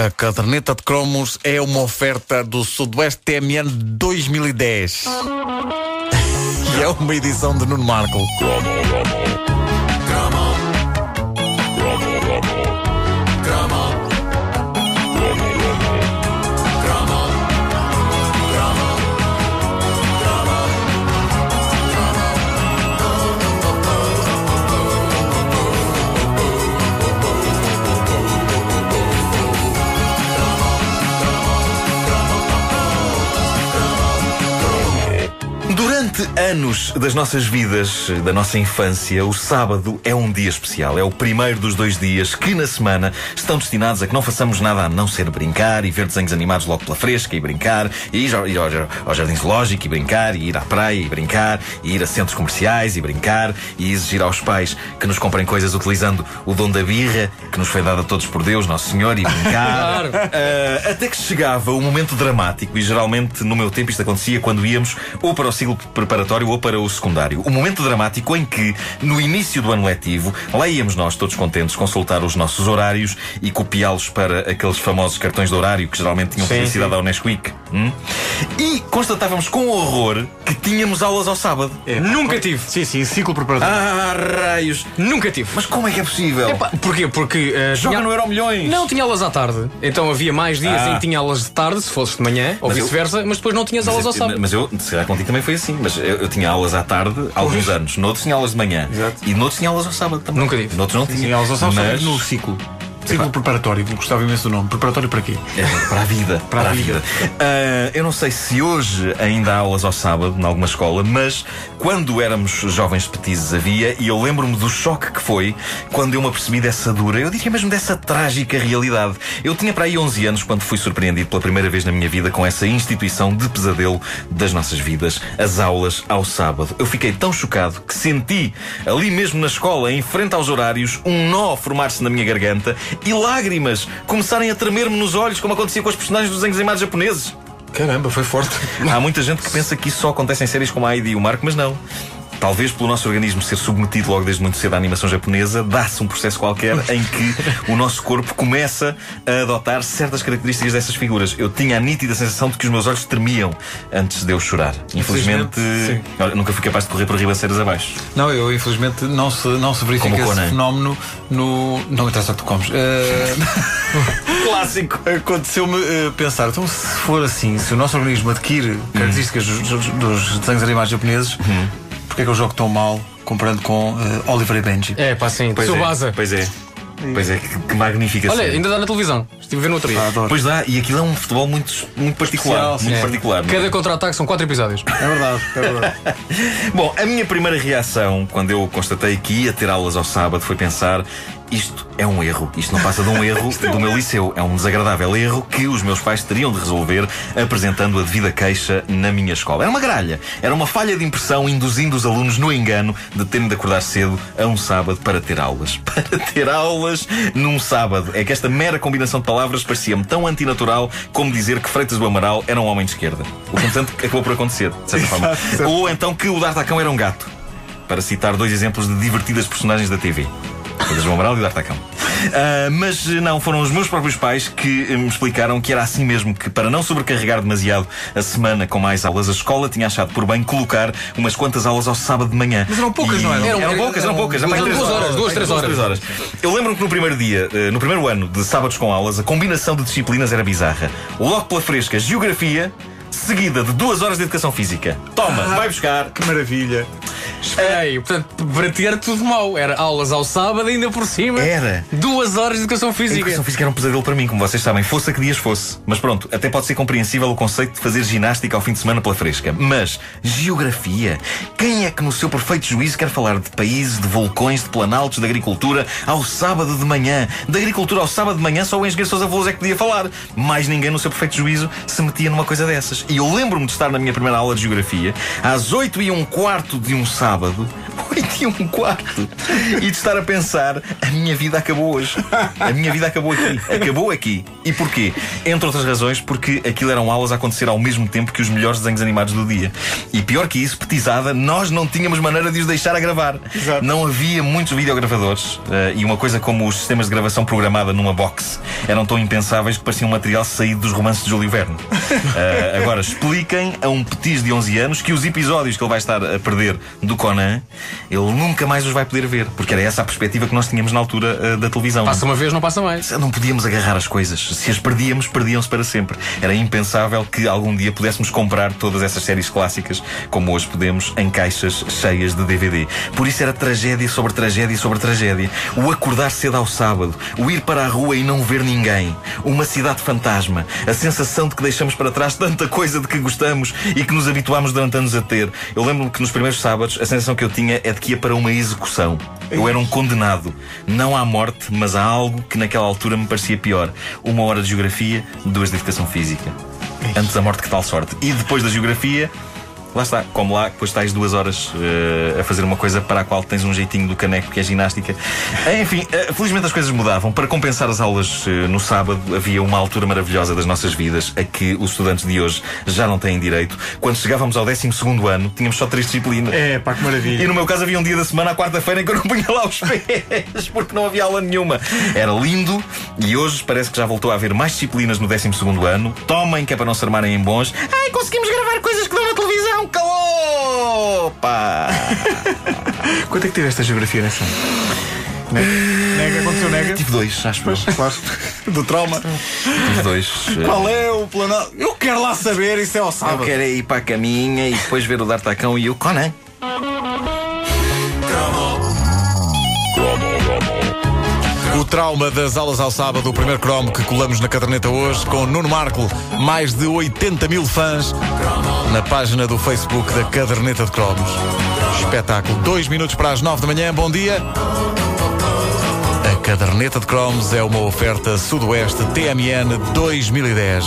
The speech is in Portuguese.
A caderneta de cromos é uma oferta do Sudoeste TMN 2010. e é uma edição de Nuno Marco. Anos das nossas vidas, da nossa infância, o sábado é um dia especial. É o primeiro dos dois dias que, na semana, estão destinados a que não façamos nada a não ser brincar e ver desenhos animados logo pela fresca e brincar, e ir ao, ir ao, ao jardim zoológico e brincar, e ir à praia e brincar, e ir a centros comerciais e brincar, e exigir aos pais que nos comprem coisas utilizando o dom da birra, que nos foi dado a todos por Deus, Nosso Senhor, e brincar. Uh, até que chegava o momento dramático, e geralmente no meu tempo isto acontecia quando íamos ou para o ciclo preparatório ou para o secundário. O momento dramático em que, no início do ano letivo, lá íamos nós, todos contentes, consultar os nossos horários e copiá-los para aqueles famosos cartões de horário que geralmente tinham publicidade ao Nesquik. Hum? E constatávamos com horror que tínhamos aulas ao sábado. É, Nunca tive. Sim, sim, ciclo preparatório. Ah, raios! Nunca tive. Mas como é que é possível? Epá, porquê? Porque. uh, Joga tinha- no Euro Milhões! Não, tinha aulas à tarde. Então havia mais dias Ah. em que tinha aulas de tarde, se fosse de manhã, ou Mas eu- vice-versa, mas depois não tinhas aulas ao Mas, sábado. mas eu, se calhar contigo também foi assim, mas eu, eu tinha aulas à tarde há alguns anos, noutros tinha aulas de manhã Exato. e noutros tinha aulas ao sábado também. Nunca tive. Noutros não tinha. Sim, elas só mas... no ciclo. Ciclo preparatório, gostava imenso do nome. Preparatório para quê? É, para a vida. Para, a vida. Ah, eu não sei se hoje ainda há aulas ao sábado, em alguma escola, mas quando éramos jovens petizes havia, e eu lembro-me do choque que foi quando eu me apercebi dessa dura, eu diria mesmo dessa trágica realidade. Eu tinha para aí 11 anos quando fui surpreendido pela primeira vez na minha vida com essa instituição de pesadelo das nossas vidas, as aulas ao sábado. Eu fiquei tão chocado que senti, ali mesmo na escola, em frente aos horários, um nó formar-se na minha garganta e lágrimas começarem a tremer-me nos olhos, como acontecia com os personagens dos desenhos animados japoneses. Caramba, foi forte. Há muita gente que pensa que isso só acontece em séries como a Heidi e o Marco, mas não. Talvez pelo nosso organismo ser submetido logo desde muito cedo à animação japonesa, dá-se um processo qualquer em que o nosso corpo começa a adotar certas características dessas figuras. Eu tinha a nítida sensação de que os meus olhos tremiam antes de eu chorar. Infelizmente, olha, nunca fui capaz de correr por ribanceiras abaixo. Não, eu infelizmente não se, não se verifica Como esse Conan. fenómeno no. Não interessa o que tu comes. Eh, Clássico! Aconteceu-me eh, pensar, então se for assim, se o nosso organismo adquire características dos, dos- dos desenhos animados japoneses, porque é que eu jogo tão mal comparando com eh, Oliver e Benji? É, pá, sim. Pois Sou é, baza. pois é. Pois é, que, que magnífica Olha, ainda dá na televisão. Estive a ver no outro dia. Ah. Pois dá, e aquilo é um futebol muito, muito particular. Muito É. particular. não é? Cada contra-ataque são quatro episódios. É verdade, é verdade. Bom, a minha primeira reação quando eu constatei que ia ter aulas ao sábado foi pensar: isto é um erro. Isto não passa de um erro do meu liceu. É um desagradável erro que os meus pais teriam de resolver apresentando a devida queixa na minha escola. Era uma gralha. Era uma falha de impressão induzindo os alunos no engano de terem de acordar cedo a um sábado para ter aulas. Para ter aulas num sábado. É que esta mera combinação de palavras parecia-me tão antinatural como dizer que Freitas do Amaral era um homem de esquerda. O que, portanto, acabou por acontecer, de certa forma. Ou então que o D'Artacão era um gato. Para citar dois exemplos de divertidas personagens da TV. Freitas do Amaral e o D'Artacão. Ah, mas não, foram os meus próprios pais que eh, me explicaram que era assim mesmo, que para não sobrecarregar demasiado a semana com mais aulas, a escola tinha achado por bem colocar umas quantas aulas ao sábado de manhã. Mas eram poucas, E- não eram? Eram, Eram- poucas, eram eram poucas. duas- três duas horas, duas, três horas. Eu lembro-me que no primeiro dia, eh, no primeiro ano de sábados com aulas, a combinação de disciplinas era bizarra. Logo pela fresca, geografia, seguida de duas horas de educação física. Toma, vai buscar. Que maravilha. Espera aí, portanto, para ti era tudo mau. Era aulas ao sábado, ainda por cima. Era. Duas horas de educação A física. educação física era um pesadelo para mim, como vocês sabem, fosse a que dias fosse. Mas pronto, até pode ser compreensível o conceito de fazer ginástica ao fim de semana pela fresca. Mas, geografia? Quem é que no seu perfeito juízo quer falar de países, de vulcões, de planaltos, de agricultura ao sábado de manhã? De agricultura ao sábado de manhã só o engenheiro Sousa Veloso é que podia falar. Mais ninguém no seu perfeito juízo se metia numa coisa dessas. E eu lembro-me de estar na minha primeira aula de geografia, às 8 e um quarto de um sábado, sábado. 8 e um quarto. E de estar a pensar, a minha vida acabou hoje. A minha vida acabou aqui. Acabou aqui. E porquê? Entre outras razões, porque aquilo eram aulas a acontecer ao mesmo tempo que os melhores desenhos animados do dia. E pior que isso, petizada, nós não tínhamos maneira de os deixar a gravar. Exato. Não havia muitos videogravadores. eh, e uma coisa como os sistemas de gravação programada numa box eram tão impensáveis que pareciam um material saído dos romances de Júlio Verne. Eh, agora, expliquem a um petis de 11 anos que os episódios que ele vai estar a perder do Conan, ele nunca mais os vai poder ver. Porque era essa a perspectiva que nós tínhamos na altura eh, da televisão. Passa uma vez, não passa mais. Não podíamos agarrar as coisas. Se as perdíamos, perdiam-se para sempre. Era impensável que algum dia pudéssemos comprar todas essas séries clássicas, como hoje podemos, em caixas cheias de DVD. Por isso era tragédia sobre tragédia sobre tragédia. O acordar cedo ao sábado, o ir para a rua e não ver ninguém, uma cidade fantasma, a sensação de que deixamos para trás tanta coisa de que gostamos e que nos habituámos durante anos a ter. Eu lembro-me que nos primeiros sábados a sensação que eu tinha é de que ia para uma execução. Eu era um condenado. Não à morte, mas a algo que naquela altura me parecia pior. Uma hora de geografia, duas de educação física. Antes da morte que tal sorte. E depois da geografia, lá está, como lá, depois estás duas horas eh, a fazer uma coisa para a qual tens um jeitinho do caneco que é ginástica. Enfim, eh, felizmente as coisas mudavam. Para compensar as aulas eh, no sábado, havia uma altura maravilhosa das nossas vidas a que os estudantes de hoje já não têm direito. Quando chegávamos ao 12 ano, tínhamos só três disciplinas. É, pá, que maravilha. E no meu caso havia um dia da semana, à quarta-feira, em que eu não punha lá os pés, porque não havia aula nenhuma. Era lindo e hoje parece que já voltou a haver mais disciplinas no 12 ano. Tomem, que é para não se armarem em bons. Ai, conseguimos gravar coisas que dão na televisão, calou! Pá! Quanto é que tiveste a geografia nessa? Nega? Nega? Aconteceu nega? Tive dois, acho que claro. Do trauma. tive dois. Qual é o plano? Eu quero lá saber, isso é ao Eu sábado. quero é ir para a caminha e depois ver o D'Artacão e o Conan. O trauma das aulas ao sábado, o primeiro cromo que colamos na caderneta hoje, com Nuno Marco, mais de 80 mil fãs, na página do Facebook da caderneta de cromos. Espetáculo. Dois minutos para as nove da manhã, bom dia. A caderneta de cromos é uma oferta Sudoeste TMN 2010.